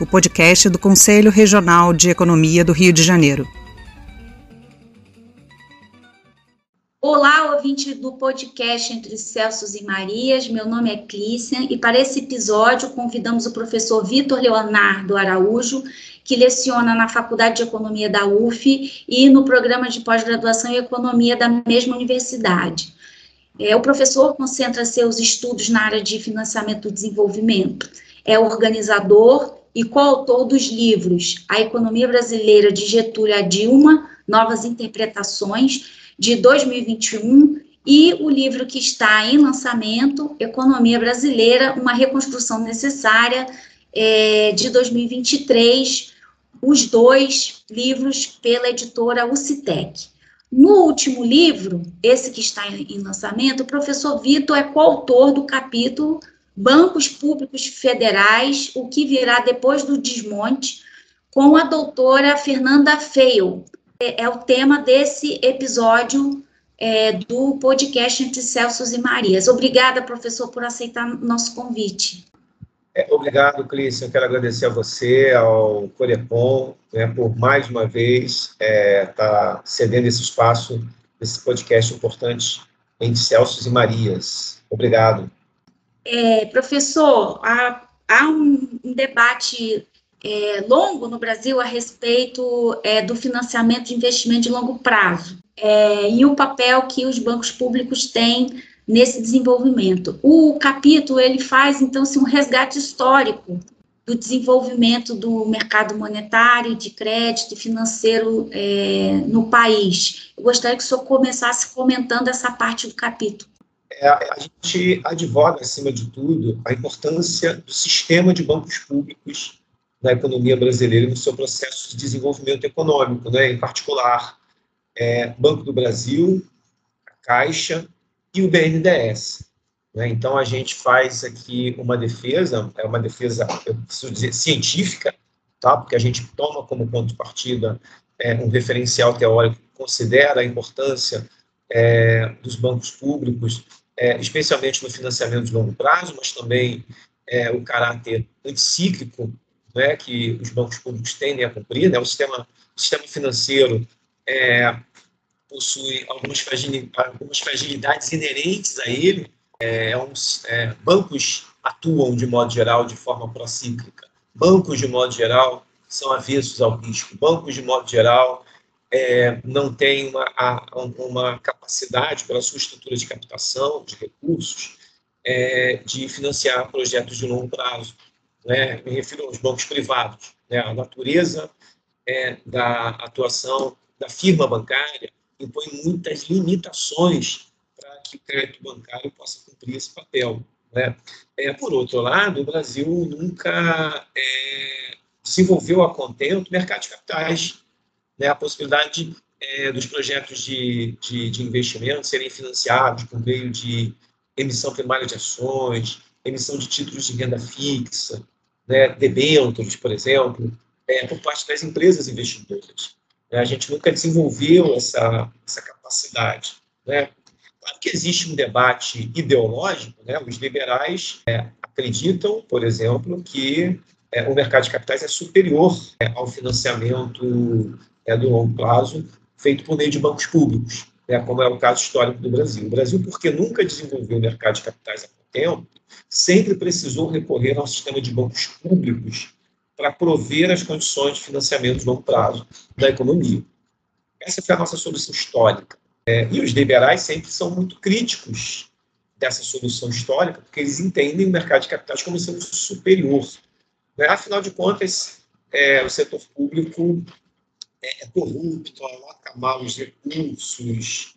o podcast do Conselho Regional de Economia do Rio de Janeiro. Olá, ouvinte do podcast Entre Celsos e Marias. Meu nome é Clícia e para esse episódio convidamos o professor Vitor Leonardo Araújo, que leciona na Faculdade de Economia da UF e no programa de pós-graduação em Economia da mesma universidade. É, o professor concentra seus estudos na área de financiamento do desenvolvimento. É organizador e coautor dos livros A Economia Brasileira de Getúlio a Dilma, Novas Interpretações, de 2021, e o livro que está em lançamento, Economia Brasileira, uma reconstrução necessária, é, de 2023, os dois livros pela editora UCITEC. No último livro, esse que está em lançamento, o professor Vitor é coautor do capítulo Bancos Públicos Federais, o que virá depois do desmonte, com a doutora Fernanda Feil. É, é o tema desse episódio é, do podcast Entre Celsos e Marias. Obrigada, professor, por aceitar nosso convite. É, obrigado, Clícia. Eu quero agradecer a você, ao Corepom, né, por mais uma vez estar é, tá cedendo esse espaço, esse podcast importante entre Celsos e Marias. Obrigado. É, professor, há, há um, um, debate é, longo no Brasil a respeito é, do financiamento de investimento de longo prazo é, e o papel que os bancos públicos têm nesse desenvolvimento. O capítulo ele faz então assim, um resgate histórico do desenvolvimento do mercado monetário, de crédito e financeiro é, no país. Eu gostaria que o senhor começasse comentando essa parte do capítulo. É, a gente advoga, acima de tudo, a importância do sistema de bancos públicos na economia brasileira e no seu processo de desenvolvimento econômico, né? em particular, é, Banco do Brasil, a Caixa e o BNDES. Né? Então, a gente faz aqui uma defesa, é uma defesa, eu preciso dizer, científica, tá? porque a gente toma como ponto de partida é, um referencial teórico que considera a importância é, dos bancos públicos, é, especialmente no financiamento de longo prazo, mas também é, o caráter anticíclico né, que os bancos públicos tendem a cumprir. Né? O, sistema, o sistema financeiro é, possui algumas, fragilidades inerentes a ele. É, é, é, bancos atuam, de modo geral, de forma procíclica. Bancos, de modo geral, são avessos ao risco. Bancos, de modo geral, é, não têm uma, uma capacidade, pela sua estrutura de captação de recursos, é, de financiar projetos de longo prazo. Né? Me refiro aos bancos privados. Né? A natureza é, da atuação da firma bancária impõe muitas limitações para que o crédito bancário possa cumprir esse papel. Né? É, por outro lado, o Brasil nunca é, desenvolveu a contento mercado de capitais, né? a possibilidade é, dos projetos de, de, de investimento serem financiados por meio de emissão primária de ações, emissão de títulos de renda fixa, né, debêntures, por exemplo, é, por parte das empresas investidoras. A gente nunca desenvolveu essa, essa capacidade. Né? Claro que existe um debate ideológico, né? os liberais é, acreditam, por exemplo, que é, o mercado de capitais é superior é, ao financiamento é, do longo prazo feito por meio de bancos públicos, né? como é o caso histórico do Brasil. O Brasil, porque nunca desenvolveu o mercado de capitais há tempo, sempre precisou recorrer ao sistema de bancos públicos para prover as condições de financiamento de longo prazo da economia. Essa foi a nossa solução histórica. É, e os liberais sempre são muito críticos dessa solução histórica, porque eles entendem o mercado de capitais como sendo superior. Né? Afinal de contas, é, o setor público é, é corrupto, aloca mal os recursos.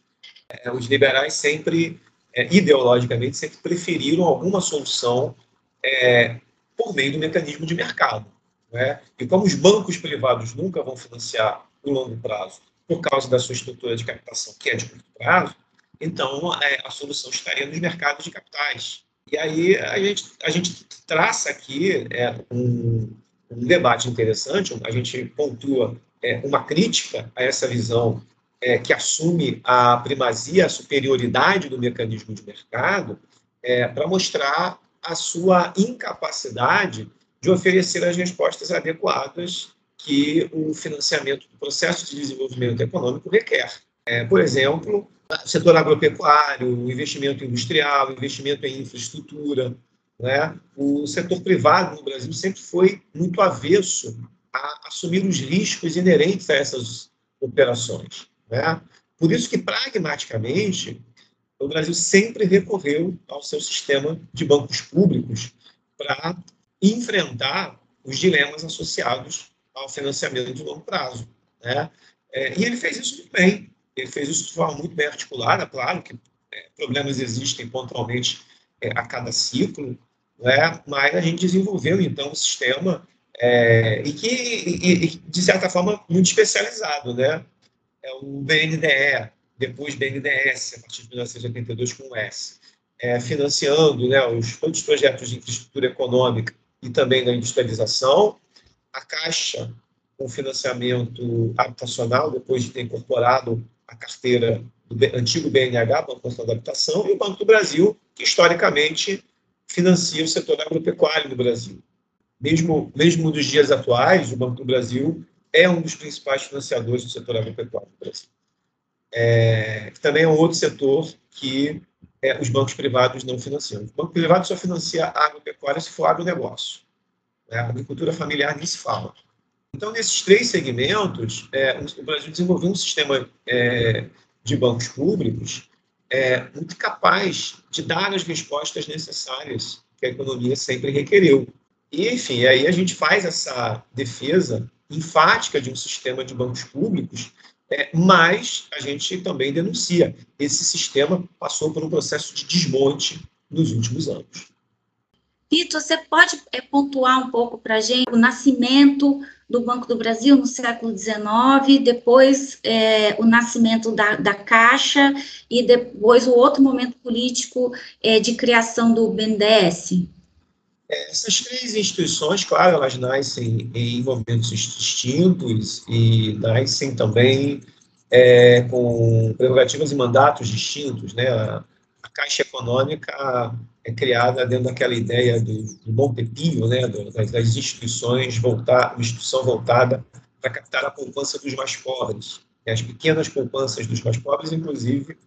É, os liberais sempre, é, ideologicamente, sempre preferiram alguma solução é, por meio do mecanismo de mercado. Né? E como os bancos privados nunca vão financiar no longo prazo, por causa da sua estrutura de captação, que é de curto prazo, então é, a solução estaria nos mercados de capitais. E aí a gente, a gente traça aqui é, um, um debate interessante, a gente pontua é, uma crítica a essa visão é, que assume a primazia, a superioridade do mecanismo de mercado, é, para mostrar a sua incapacidade de oferecer as respostas adequadas que o financiamento do processo de desenvolvimento econômico requer. É, por exemplo, setor agropecuário, investimento industrial, investimento em infraestrutura. Né? O setor privado no Brasil sempre foi muito avesso a assumir os riscos inerentes a essas operações. Né? Por isso que, pragmaticamente, o Brasil sempre recorreu ao seu sistema de bancos públicos para enfrentar os dilemas associados ao financiamento de longo prazo. Né? É, e ele fez isso muito bem. Ele fez isso de forma muito bem articulada, claro que é, problemas existem pontualmente é, a cada ciclo, né? mas a gente desenvolveu, então, um sistema é, e que, e, e, de certa forma, muito especializado. Né? É o BNDE, depois BNDES, a partir de 1982, com o S, é, financiando né, os, todos os projetos de infraestrutura econômica e também da industrialização, a Caixa com financiamento habitacional, depois de ter incorporado a carteira do antigo BNH, Banco Nacional da Habitação, e o Banco do Brasil, que historicamente financia o setor agropecuário no Brasil. Mesmo, mesmo nos dias atuais, o Banco do Brasil é um dos principais financiadores do setor agropecuário no Brasil. É, também é um outro setor que é, os bancos privados não financiam. O banco privado só financia agropecuária se for agronegócio. Né? A agricultura familiar nem se fala. Então, nesses três segmentos, é, o Brasil desenvolveu um sistema é, de bancos públicos é, muito capaz de dar as respostas necessárias que a economia sempre requereu. E, enfim, aí a gente faz essa defesa enfática de um sistema de bancos públicos é, mas a gente também denuncia. Esse sistema passou por um processo de desmonte nos últimos anos. Vitor, você pode é, pontuar um pouco para a gente o nascimento do Banco do Brasil no século XIX, depois é, o nascimento da, da, Caixa e depois o outro momento político é, de criação do BNDES? Essas três instituições, claro, elas nascem em movimentos distintos e nascem também é, com prerrogativas e mandatos distintos. Né? A, a, Caixa Econômica é criada dentro daquela ideia do, do Montepio, né? das, das instituições, voltar, uma instituição voltada para captar a poupança dos mais pobres. As pequenas poupanças dos mais pobres, inclusive,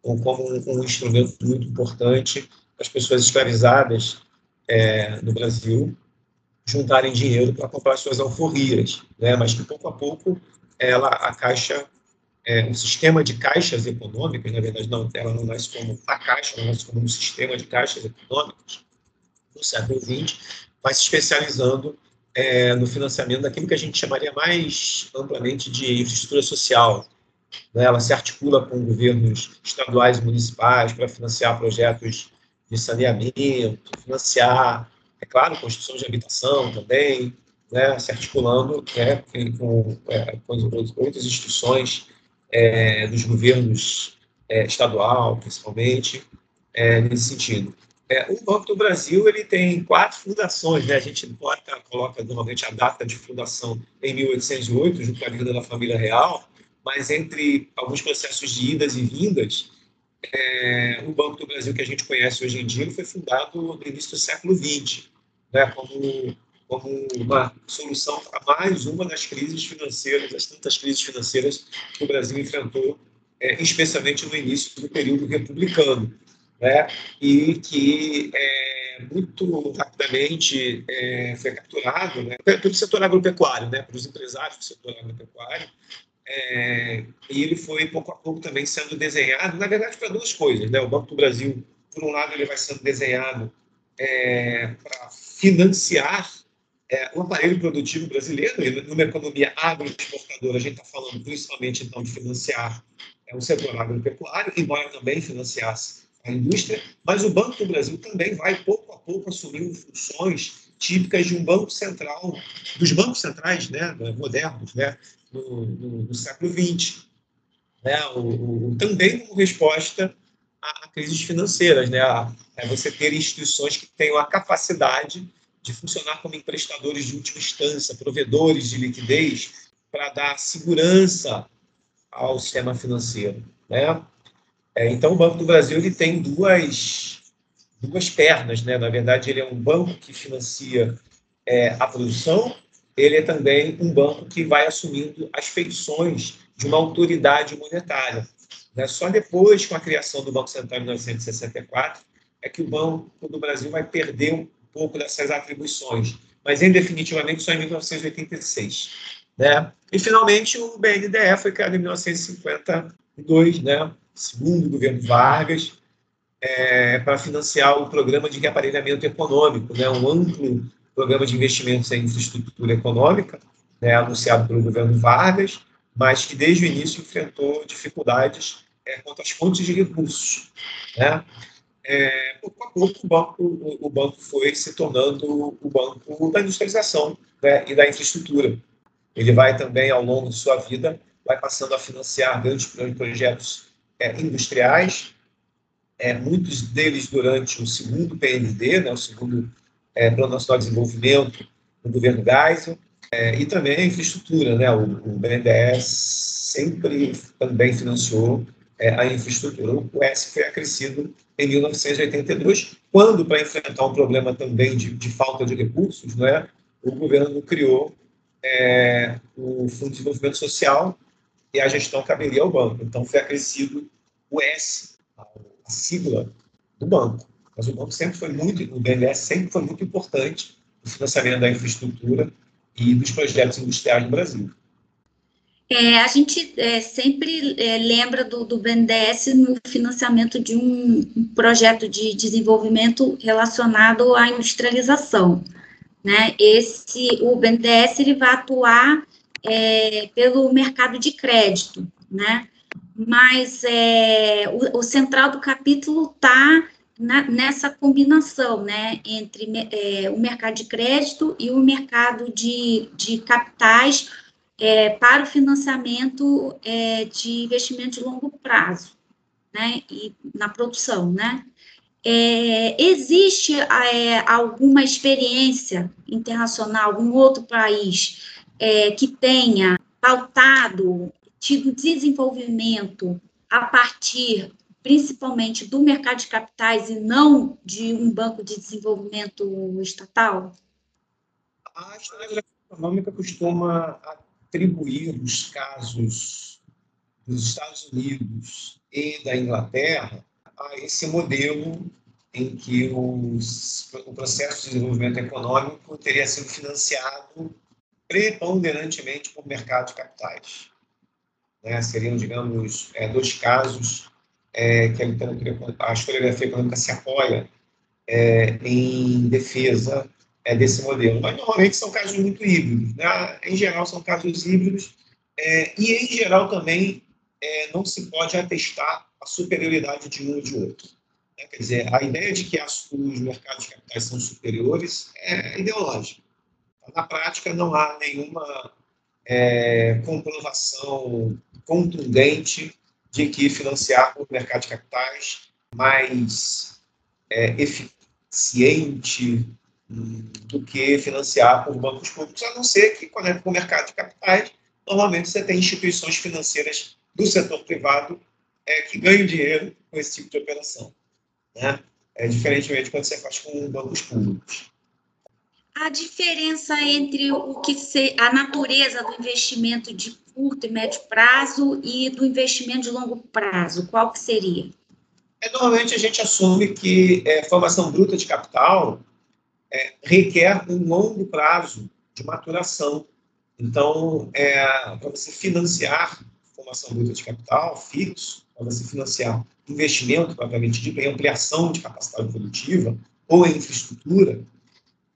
como um, um instrumento muito importante para as pessoas escravizadas é, no Brasil juntarem dinheiro para comprar suas alforrias, né? mas que pouco a pouco ela, a Caixa, é, um sistema de caixas econômicas, na verdade não, ela não nasce como a Caixa, ela nasce como um sistema de caixas econômicas no século XX, vai se especializando é, no financiamento daquilo que a gente chamaria mais amplamente de infraestrutura social. Né? Ela se articula com governos estaduais e municipais para financiar projetos de saneamento, financiar, é claro, construção de habitação também, né, se articulando né, com, é, com outras instituições é, dos governos é, estadual, principalmente, é, nesse sentido. É, o Banco do Brasil ele tem quatro fundações, né? A gente bota, coloca normalmente a data de fundação em 1808, junto com a da família real, mas entre alguns processos de idas e vindas, é, o Banco do Brasil que a gente conhece hoje em dia foi fundado no início do século XX, né, como, como uma solução para mais uma das crises financeiras, das tantas crises financeiras que o Brasil enfrentou, é, especialmente no início do período republicano, né, e que é, muito rapidamente é, foi capturado né, pelo setor agropecuário, né, pelos empresários do setor agropecuário, é, e ele foi pouco a pouco também sendo desenhado, na verdade, para duas coisas. Né? O Banco do Brasil, por um lado, ele vai sendo desenhado é, para financiar é, o aparelho produtivo brasileiro, e numa economia agroexportadora, a gente está falando principalmente então de financiar é, o setor agropecuário, embora também financiasse a indústria, mas o Banco do Brasil também vai pouco a pouco assumindo funções típicas de um banco central, dos bancos centrais né, modernos, né, no, no, no século XX. Né, o, o, também como resposta a, a crises financeiras, né, a, a você ter instituições que tenham a capacidade de funcionar como emprestadores de última instância, provedores de liquidez, para dar segurança ao sistema financeiro. Né? É, então, o Banco do Brasil ele tem duas, duas pernas. Né? Na verdade, ele é um banco que financia é, a produção, ele é também um banco que vai assumindo as feições de uma autoridade monetária. Né? Só depois, com a criação do Banco Central em 1964, é que o Banco do Brasil vai perder um pouco dessas atribuições, mas em definitivamente só em 1986. Né? E, finalmente, o BNDE foi criado em 1952, né? segundo o governo Vargas, é, para financiar o programa de reaparelhamento econômico, né? um amplo programa de investimentos em infraestrutura econômica, né? anunciado pelo governo Vargas, mas que desde o início enfrentou dificuldades é, quanto às fontes de recursos. Né? É, pouco a pouco, o banco, o banco foi se tornando o banco da industrialização né? e da infraestrutura. Ele vai também, ao longo de sua vida, vai passando a financiar grandes projetos é, industriais, é, muitos deles durante o segundo PND, né, o segundo é, Plano Nacional de Desenvolvimento do governo Geisel, é, e também a infraestrutura. Né, o, o BNDES sempre também financiou é, a infraestrutura. O S foi acrescido em 1982, quando, para enfrentar um problema também de, de falta de recursos, né, o governo criou é, o Fundo de Desenvolvimento Social e a gestão caberia ao banco. Então, foi acrescido o S, a, sigla do banco. Mas o banco sempre foi muito, o BNDES sempre foi muito importante no financiamento da infraestrutura e dos projetos industriais no Brasil. É, a gente é, sempre é, lembra do, do BNDES no financiamento de um, projeto de desenvolvimento relacionado à industrialização. Né? Esse, o BNDES ele vai atuar é, pelo mercado de crédito, né? mas é, o, o, central do capítulo está nessa combinação né? entre é, o mercado de crédito e o mercado de, de capitais é, para o financiamento é, de investimento de longo prazo né? e na produção. Né? É, existe é, alguma experiência internacional, algum outro país é, que tenha pautado, tido desenvolvimento a partir principalmente do mercado de capitais e não de um banco de desenvolvimento estatal? A historiografia econômica costuma atribuir os casos dos Estados Unidos e da Inglaterra a esse modelo em que os, o processo de desenvolvimento econômico teria sido financiado preponderantemente por mercado de capitais. Né? Seriam, digamos, é, dois casos é, que a, a historiografia econômica se apoia é, em defesa é, desse modelo. Mas, normalmente, são casos muito híbridos. Né? Em geral, são casos híbridos é, e, em geral, também é, não se pode atestar a superioridade de um ou de outro. Né? Quer dizer, a ideia de que as, os mercados de capitais são superiores é ideológica. Na prática, não há nenhuma é, comprovação contundente de que financiar o mercado de capitais mais é, eficiente hum, do que financiar por bancos públicos, a não ser que, quando é para o mercado de capitais, normalmente você tem instituições financeiras do setor privado é, que ganham dinheiro com esse tipo de operação. Né? É, diferentemente quando você faz com bancos públicos. A diferença entre o que se, a natureza do investimento de curto e médio prazo e do investimento de longo prazo, qual que seria? É, normalmente a gente assume que é, formação bruta de capital é, requer um longo prazo de maturação. Então, é, para você financiar formação bruta de capital fixo, para você financiar investimento propriamente dito, em ampliação de capacidade produtiva ou em infraestrutura,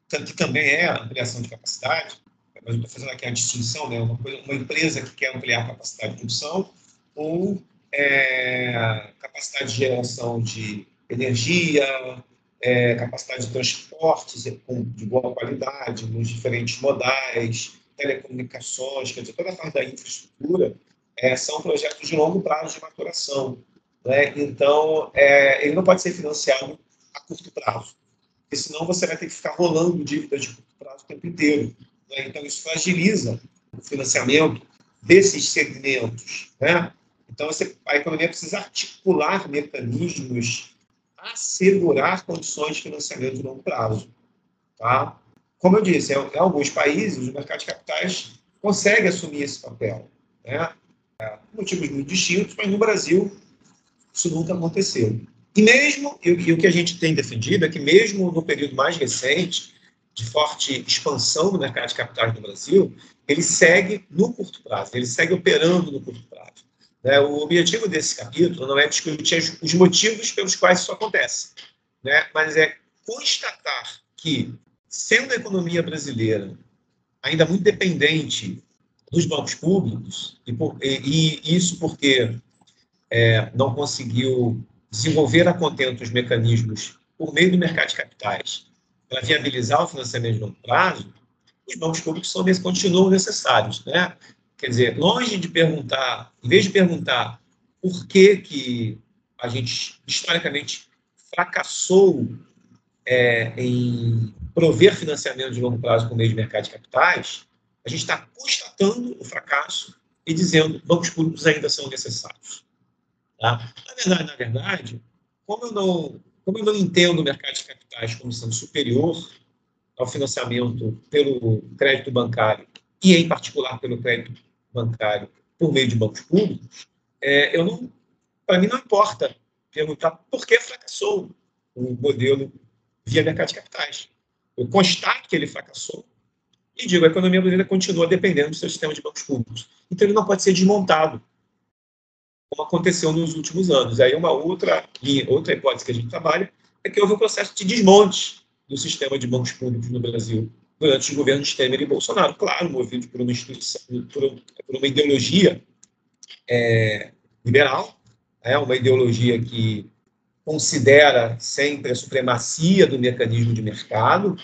que também é ampliação de capacidade, mas estou fazendo aqui a distinção, né? uma, coisa, uma empresa que quer ampliar a capacidade de produção ou é, capacidade de geração de energia, é, capacidade de transporte de boa qualidade, nos diferentes modais, telecomunicações, quer dizer, toda a parte da infraestrutura, é, são projetos de longo prazo de maturação. Né? Então, é, ele não pode ser financiado a curto prazo, porque senão você vai ter que ficar rolando dívidas de curto prazo o tempo inteiro. Né? Então, isso fragiliza o financiamento desses segmentos. Né? Então, você, a economia precisa articular mecanismos, assegurar condições de financiamento de longo prazo. Tá? Como eu disse, em, em alguns países, o mercado de capitais consegue assumir esse papel. Né? É, motivos muito distintos, mas no Brasil isso nunca aconteceu. E mesmo, e o que a gente tem defendido é que mesmo no período mais recente, de forte expansão do mercado de capitais no Brasil, ele segue no curto prazo, ele segue operando no curto prazo. Né? O objetivo desse capítulo não é discutir os motivos pelos quais isso acontece, né? mas é constatar que, sendo a economia brasileira ainda muito dependente dos bancos públicos, e, por, e, e isso porque é, não conseguiu desenvolver a contento os mecanismos por meio do mercado de capitais para viabilizar o financiamento de longo prazo, os bancos públicos são, continuam necessários. Né? Quer dizer, longe de perguntar, em vez de perguntar por que, que a gente, historicamente, fracassou é, em prover financiamento de longo prazo por meio de mercado de capitais, a gente está constatando o fracasso e dizendo bancos públicos ainda são necessários. Tá? Na verdade, na verdade, como eu não, como eu não entendo o mercado de capitais como sendo superior ao financiamento pelo crédito bancário e, em particular, pelo crédito bancário por meio de bancos públicos, é, eu não, para mim não importa perguntar por que fracassou o modelo via mercado de capitais. Eu constato que ele fracassou e digo, a economia brasileira continua dependendo do seu sistema de bancos públicos. Então, ele não pode ser desmontado, como aconteceu nos últimos anos. Aí, uma outra linha, outra hipótese que a gente trabalha é que houve um processo de desmonte do sistema de bancos públicos no Brasil durante os governos Temer e Bolsonaro. Claro, movido por uma, instituição, por uma ideologia é, liberal, é uma ideologia que considera sempre a supremacia do mecanismo de mercado,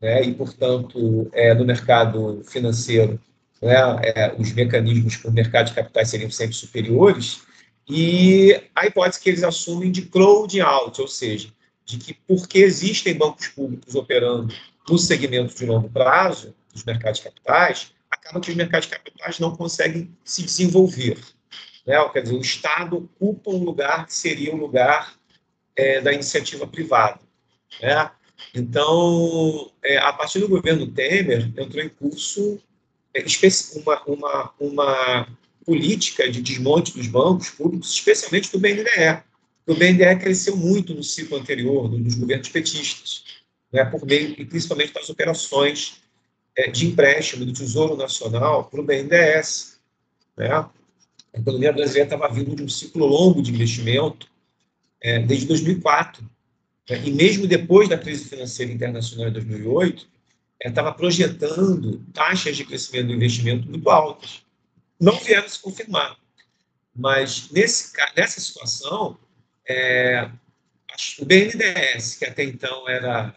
né, e, portanto, é, no mercado financeiro, né, é, os mecanismos para o mercado de capitais seriam sempre superiores, e a hipótese que eles assumem de crowding out, ou seja, de que porque existem bancos públicos operando no segmento de longo prazo, dos mercados de capitais, acaba que os mercados de capitais não conseguem se desenvolver. Né? Quer dizer, o Estado ocupa um lugar que seria o um lugar é, da iniciativa privada. Né? Então, é, a partir do governo Temer, entrou em curso uma, uma, uma política de desmonte dos bancos públicos, especialmente do BNDE. O BNDE cresceu muito no ciclo anterior, dos governos petistas, né, por meio, e principalmente das operações é, de empréstimo do Tesouro Nacional para o BNDES. Né? A economia brasileira estava vindo de um ciclo longo de investimento é, desde 2004 né? E mesmo depois da crise financeira internacional em 2008, estava projetando taxas de crescimento do investimento muito altas. Não vieram se confirmar. Mas nesse, nessa situação, é, o BNDES, que até então era,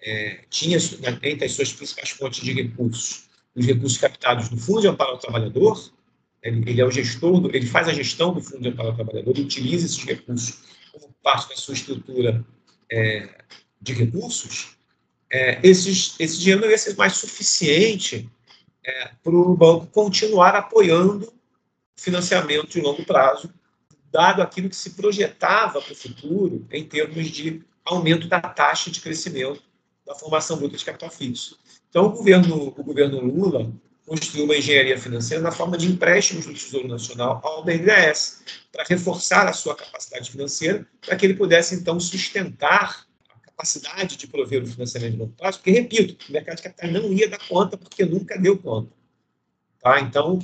é, tinha entre as suas principais fontes de recursos, os recursos captados do Fundo de Amparo ao Trabalhador, ele, ele é o gestor, do, ele faz a gestão do Fundo de Amparo ao Trabalhador, ele utiliza esses recursos como parte da sua estrutura é, de recursos, é, esses, esse dinheiro não ia ser mais suficiente é, para o banco continuar apoiando financiamento de longo prazo, dado aquilo que se projetava para o futuro em termos de aumento da taxa de crescimento da formação bruta de capital fixo. Então, o governo, o governo Lula construiu uma engenharia financeira na forma de empréstimos do Tesouro Nacional ao BNDES, para reforçar a sua capacidade financeira, para que ele pudesse, então, sustentar capacidade de prover o financiamento de longo prazo, porque, repito, o mercado de capitais não ia dar conta, porque nunca deu conta. Tá? Então,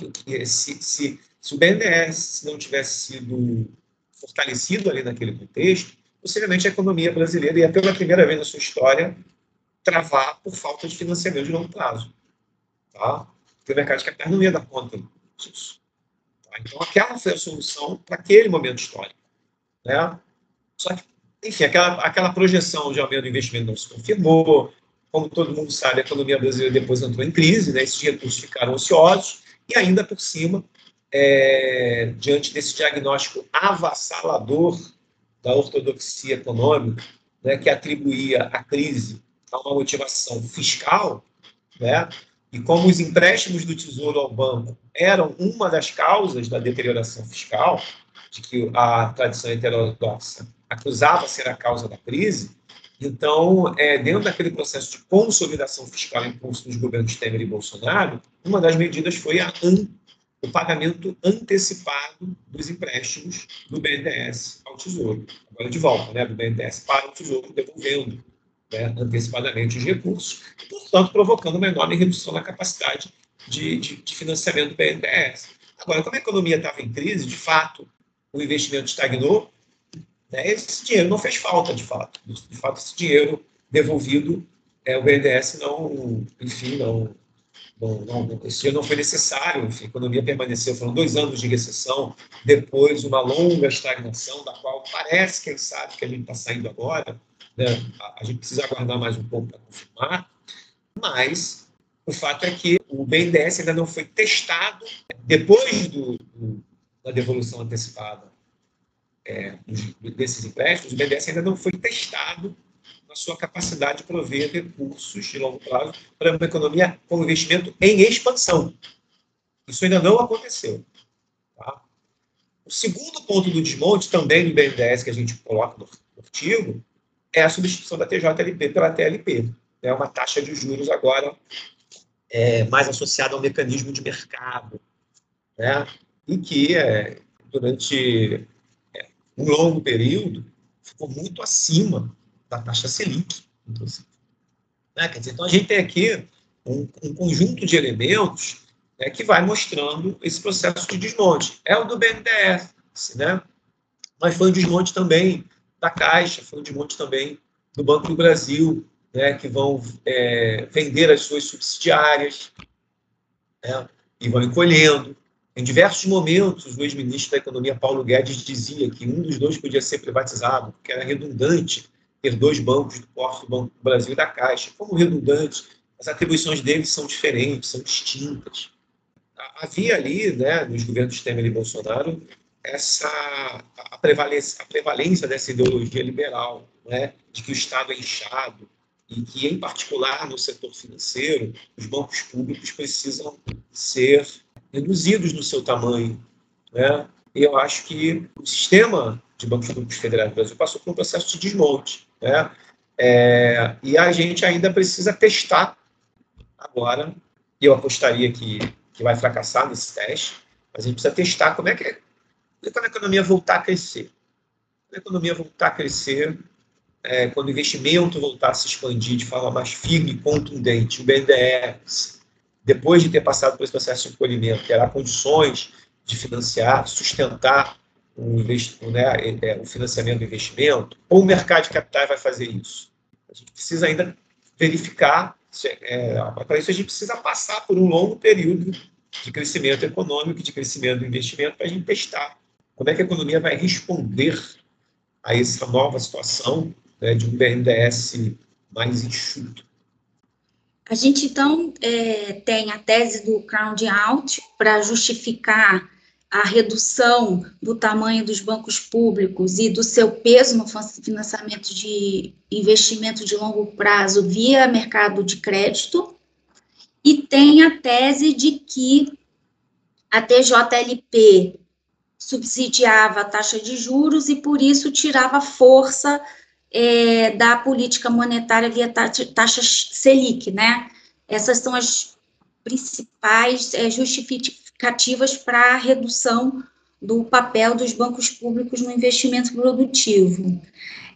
se, se, se o BNDES não tivesse sido fortalecido ali naquele contexto, possivelmente a economia brasileira ia, pela primeira vez na sua história, travar por falta de financiamento de longo prazo. Tá? porque o mercado de capitais não ia dar conta disso. Tá? Então, aquela foi a solução para aquele momento histórico. Né? Só que enfim, aquela, aquela projeção de aumento do investimento não se confirmou. Como todo mundo sabe, a economia brasileira depois entrou em crise, né? esses recursos ficaram ociosos, e ainda por cima, é, diante desse diagnóstico avassalador da ortodoxia econômica, né, que atribuía a crise a uma motivação fiscal, né, e como os empréstimos do Tesouro ao banco eram uma das causas da deterioração fiscal, de que a tradição heterodoxa acusava ser a causa da crise, então, é, dentro daquele processo de consolidação fiscal em curso dos governos Temer e Bolsonaro, uma das medidas foi a, o pagamento antecipado dos empréstimos do BNDES ao Tesouro. Agora, de volta, né, do BNDES para o Tesouro, devolvendo né, antecipadamente os recursos, e, portanto, provocando uma enorme redução na capacidade de, de, de financiamento do BNDES. Agora, como a economia estava em crise, de fato, o investimento estagnou, né, esse dinheiro não fez falta, de fato. De fato, esse dinheiro devolvido, é, o BNDES não, enfim, não, não, não, esse dinheiro não foi necessário, enfim, a economia permaneceu, foram dois anos de recessão, depois uma longa estagnação, da qual parece, quem sabe, que a gente está saindo agora, né? a, gente precisa aguardar mais um pouco para confirmar, mas o fato é que o BNDES ainda não foi testado depois do, do, da devolução antecipada é, desses empréstimos, o BNDES ainda não foi testado na sua capacidade de prover recursos de longo prazo para uma economia com investimento em expansão. Isso ainda não aconteceu. Tá? O segundo ponto do desmonte, também do BNDES, que a gente coloca no artigo, é a substituição da TJLP pela TLP. É uma taxa de juros agora é, mais associada ao mecanismo de mercado, né? e que é, durante um longo período ficou muito acima da taxa Selic, inclusive. Né? Quer dizer, então a gente tem aqui um, um conjunto de elementos né, que vai mostrando esse processo de desmonte. É o do BNDES, né? mas foi um desmonte também da Caixa, foi um desmonte também do Banco do Brasil, né, que vão é, vender as suas subsidiárias né, e vão encolhendo. Em diversos momentos, o ex-ministro da Economia, Paulo Guedes, dizia que um dos dois podia ser privatizado, porque era redundante ter dois bancos do porto Banco do Brasil e da Caixa. Como redundante, as atribuições deles são diferentes, são distintas. Havia ali, né, nos governos Temer e Bolsonaro, essa a prevalência, a prevalência dessa ideologia liberal, né, de que o Estado é inchado e que, em particular, no setor financeiro, os bancos públicos precisam ser reduzidos no seu tamanho. Né? E eu acho que o sistema de bancos públicos federais do Brasil passou por um processo de desmonte. Né? É, e a gente ainda precisa testar agora, e eu apostaria que, que vai fracassar nesse teste, mas a gente precisa testar como é que é e quando a economia voltar a crescer? Quando a economia voltar a crescer, é, quando o investimento voltar a se expandir de forma mais firme e contundente, o BNDES, depois de ter passado por esse processo de encolhimento, terá condições de financiar, sustentar o, né, é, é, o financiamento do investimento, ou o mercado de capitais vai fazer isso? A gente precisa ainda verificar, é, para isso a gente precisa passar por um longo período de crescimento econômico, de crescimento do investimento, para a gente testar como é que a economia vai responder a essa nova situação né, de um BNDES mais enxuto? A gente, então, é, tem a tese do crowd out para justificar a redução do tamanho dos bancos públicos e do seu peso no financiamento de investimento de longo prazo via mercado de crédito, e tem a tese de que a TJLP subsidiava a taxa de juros e, por isso, tirava força é, da política monetária via taxa, taxa Selic, né? Essas são as principais é, justificativas para a redução do papel dos bancos públicos no investimento produtivo.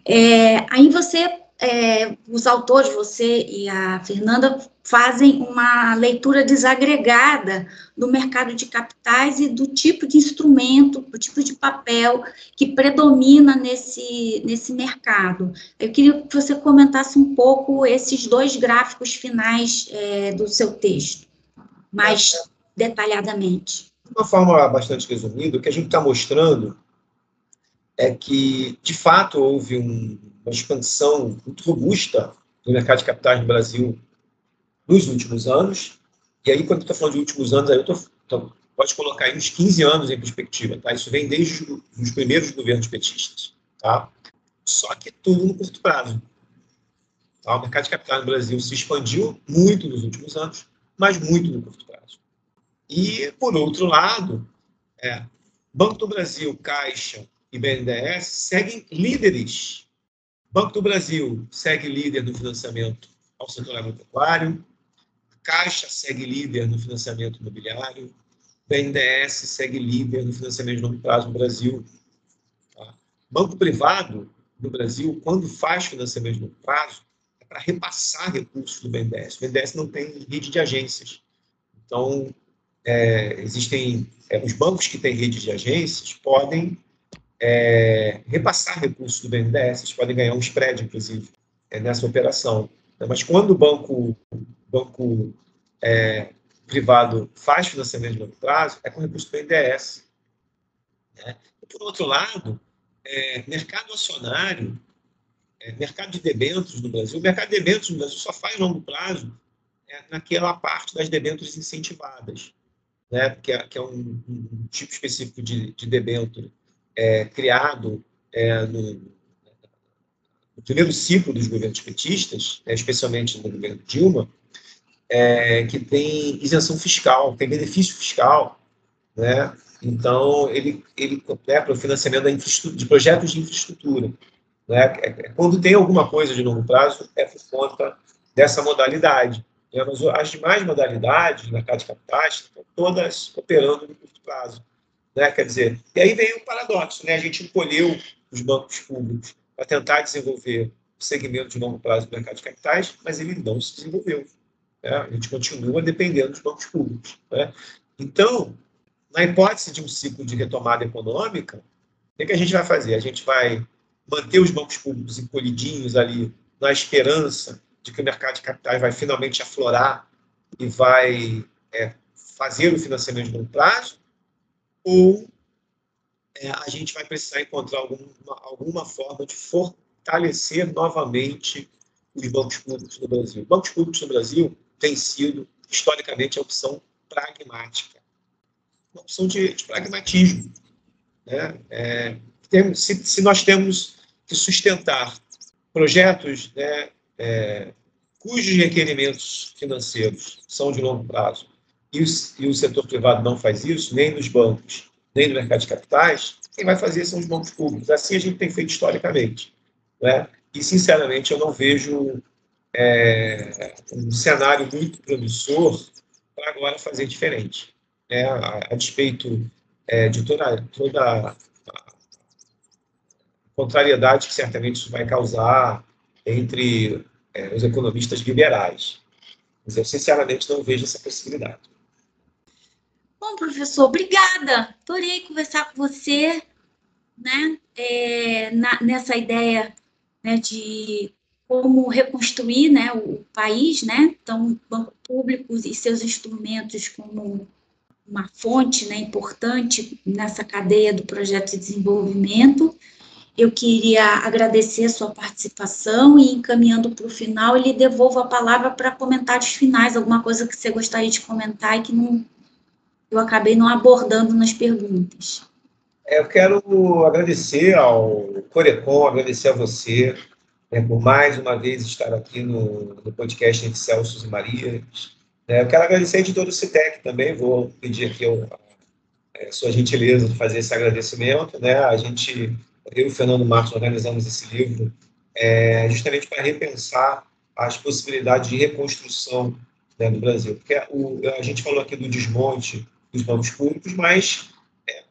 É, aí você é, os autores, você e a Fernanda, fazem uma leitura desagregada do mercado de capitais e do tipo de instrumento, do tipo de papel que predomina nesse, nesse mercado. Eu queria que você comentasse um pouco esses dois gráficos finais é, do seu texto, mais detalhadamente. De uma forma bastante resumida, o que a gente está mostrando é que, de fato, houve um, uma expansão muito robusta do mercado de capitais no Brasil nos últimos anos. E aí, quando eu estou falando de últimos anos, aí eu tô, pode colocar aí uns 15 anos em perspectiva. Tá? Isso vem desde os primeiros governos petistas. Tá? Só que tudo no curto prazo. Tá? O mercado de capitais no Brasil se expandiu muito nos últimos anos, mas muito no curto prazo. E, por outro lado, é, Banco do Brasil, Caixa e BNDES seguem líderes. Banco do Brasil segue líder no financiamento ao setor agropecuário, Caixa segue líder no financiamento imobiliário, BNDES segue líder no financiamento de longo prazo no Brasil. Tá? Banco privado no Brasil, quando faz financiamento de longo prazo, é para repassar recursos do BNDES. O BNDES não tem rede de agências. Então, é, existem é, os bancos que têm rede de agências podem é, repassar recursos do BNDES, eles podem ganhar um spread, inclusive, é, nessa operação. Mas quando o banco, banco é, privado faz financiamento de longo prazo, é com recurso do BNDES. Né? por outro lado, é, mercado acionário, é, mercado de debêntures no Brasil, o mercado de debêntures no Brasil só faz longo prazo naquela parte das debêntures incentivadas né, que, é, que é um, um, tipo específico de, de debênture é, criado é, no, no, primeiro ciclo dos governos petistas, é, especialmente no governo Dilma, é, que tem isenção fiscal, tem benefício fiscal, né? Então, ele, ele é para o financiamento de projetos de infraestrutura. Né? É, é, quando tem alguma coisa de longo prazo, é por conta dessa modalidade. Né? Mas as demais modalidades mercado de capitais estão todas operando no curto prazo. Né? Quer dizer, e aí vem o paradoxo, né? a gente encolheu os bancos públicos para tentar desenvolver o segmento de longo prazo do mercado de capitais, mas ele não se desenvolveu. Né? A gente continua dependendo dos bancos públicos. Né? Então, na hipótese de um ciclo de retomada econômica, o que a gente vai fazer? A gente vai manter os bancos públicos encolhidinhos ali na esperança de que o mercado de capitais vai finalmente aflorar e vai é, fazer o financiamento de longo prazo, ou é, a gente vai precisar encontrar alguma, alguma forma de fortalecer novamente os bancos públicos no Brasil. Bancos públicos no Brasil têm sido, historicamente, a opção pragmática, uma opção de, de pragmatismo. Né? É, tem, se, se, nós temos que sustentar projetos né, é, cujos requerimentos financeiros são de longo prazo e o, e o setor privado não faz isso, nem nos bancos, nem no mercado de capitais, quem vai fazer são os bancos públicos. Assim a gente tem feito historicamente. Né? E, sinceramente, eu não vejo é, um cenário muito promissor para agora fazer diferente. Né? A, a despeito é, de toda, toda a contrariedade que certamente isso vai causar entre é, os economistas liberais. Mas eu, sinceramente, não vejo essa possibilidade. Bom, professor, obrigada. Adorei conversar com você, né, é, na, nessa ideia né, de como reconstruir né, o país, né? Então, banco público e seus instrumentos como uma fonte né, importante nessa cadeia do projeto de desenvolvimento. Eu queria agradecer a sua participação e, encaminhando para o final, lhe devolvo a palavra para comentários finais, alguma coisa que você gostaria de comentar e que não, eu acabei não abordando nas perguntas. É, eu quero agradecer ao Corecon, agradecer a você né, por mais uma vez estar aqui no, no podcast entre Celso e Marias. É, eu quero agradecer de todo o CITEC também, vou pedir aqui a, a sua gentileza de fazer esse agradecimento. Né? A gente eu e o Fernando Martins organizamos esse livro é, justamente para repensar as possibilidades de reconstrução né, do Brasil. Porque o, a gente falou aqui do desmonte dos bancos públicos, mas é,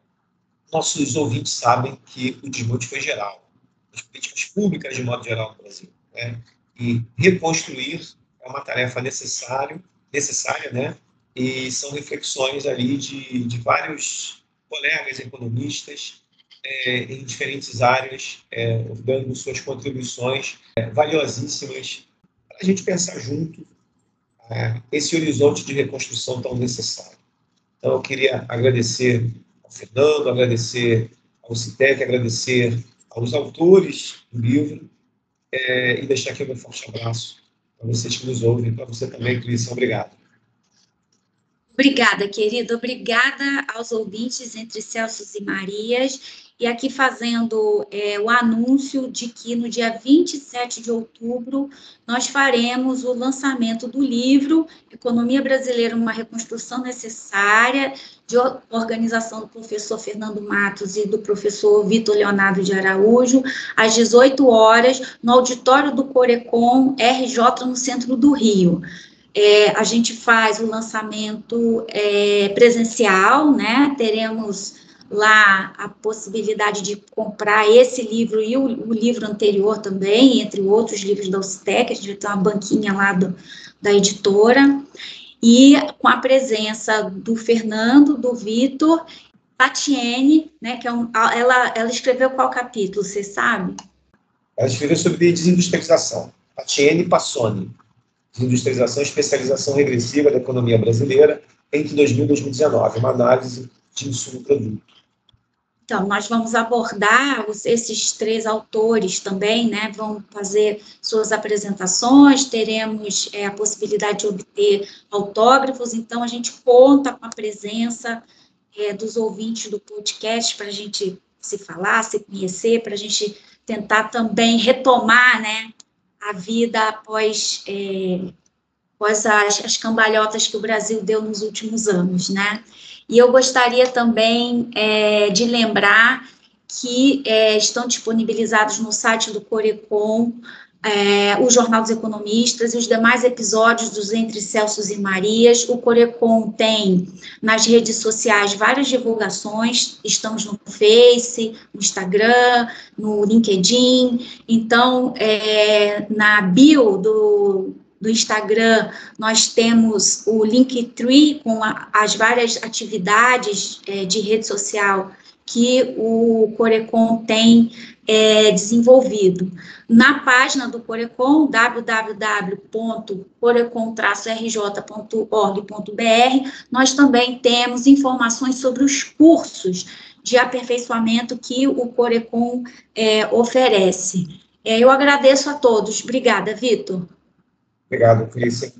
nossos ouvintes sabem que o desmonte foi geral. As políticas públicas, de modo geral, no Brasil. Né? E reconstruir é uma tarefa necessária, necessária né? e são reflexões ali de, de vários colegas economistas é, em diferentes áreas, é, dando suas contribuições é, valiosíssimas para a gente pensar junto é, esse horizonte de reconstrução tão necessário. Então, eu queria agradecer ao Fernando, agradecer ao CITEC, agradecer aos autores do livro é, e deixar aqui meu forte abraço para vocês que nos ouvem, para você também, Clícia. Obrigado. Obrigada, querido. Obrigada aos ouvintes entre Celso e Marias. E aqui fazendo é, o anúncio de que no dia 27 de outubro nós faremos o lançamento do livro Economia Brasileira, uma reconstrução necessária, de organização do professor Fernando Matos e do professor Vitor Leonardo de Araújo, às 18 horas, no auditório do Corecon RJ, no centro do Rio. É, a gente faz o lançamento é, presencial, né? Teremos lá a possibilidade de comprar esse livro e o, o, livro anterior também, entre outros livros da UCTEC, a gente vai ter uma banquinha lá do, da editora, e com a presença do Fernando, do Vitor, Tatiene, né, que é um, ela, ela escreveu qual capítulo, você sabe? Ela escreveu sobre desindustrialização, Tatiene Passoni desindustrialização e especialização regressiva da economia brasileira entre 2000 e 2019, uma análise de insumo-produto. Então, nós vamos abordar os, esses três autores também, né? Vão fazer suas apresentações, teremos é, a possibilidade de obter autógrafos, então a gente conta com a presença é, dos ouvintes do podcast para a gente se falar, se conhecer, para a gente tentar também retomar, né? a vida após, é, após as, as cambalhotas que o Brasil deu nos últimos anos, né? E eu gostaria também é, de lembrar que é, estão disponibilizados no site do Corecon é, o Jornal dos Economistas e os demais episódios dos Entre Celsos e Marias. O Corecon tem nas redes sociais várias divulgações, estamos no Face, no Instagram, no LinkedIn. Então, é, na bio do, do Instagram, nós temos o Linktree com a, as várias atividades é, de rede social que o Corecon tem é, desenvolvido. Na página do Corecon, www.corecon-rj.org.br, nós também temos informações sobre os cursos de aperfeiçoamento que o Corecon é, oferece. É, eu agradeço a todos. Obrigada, Vitor. Obrigado, Cris.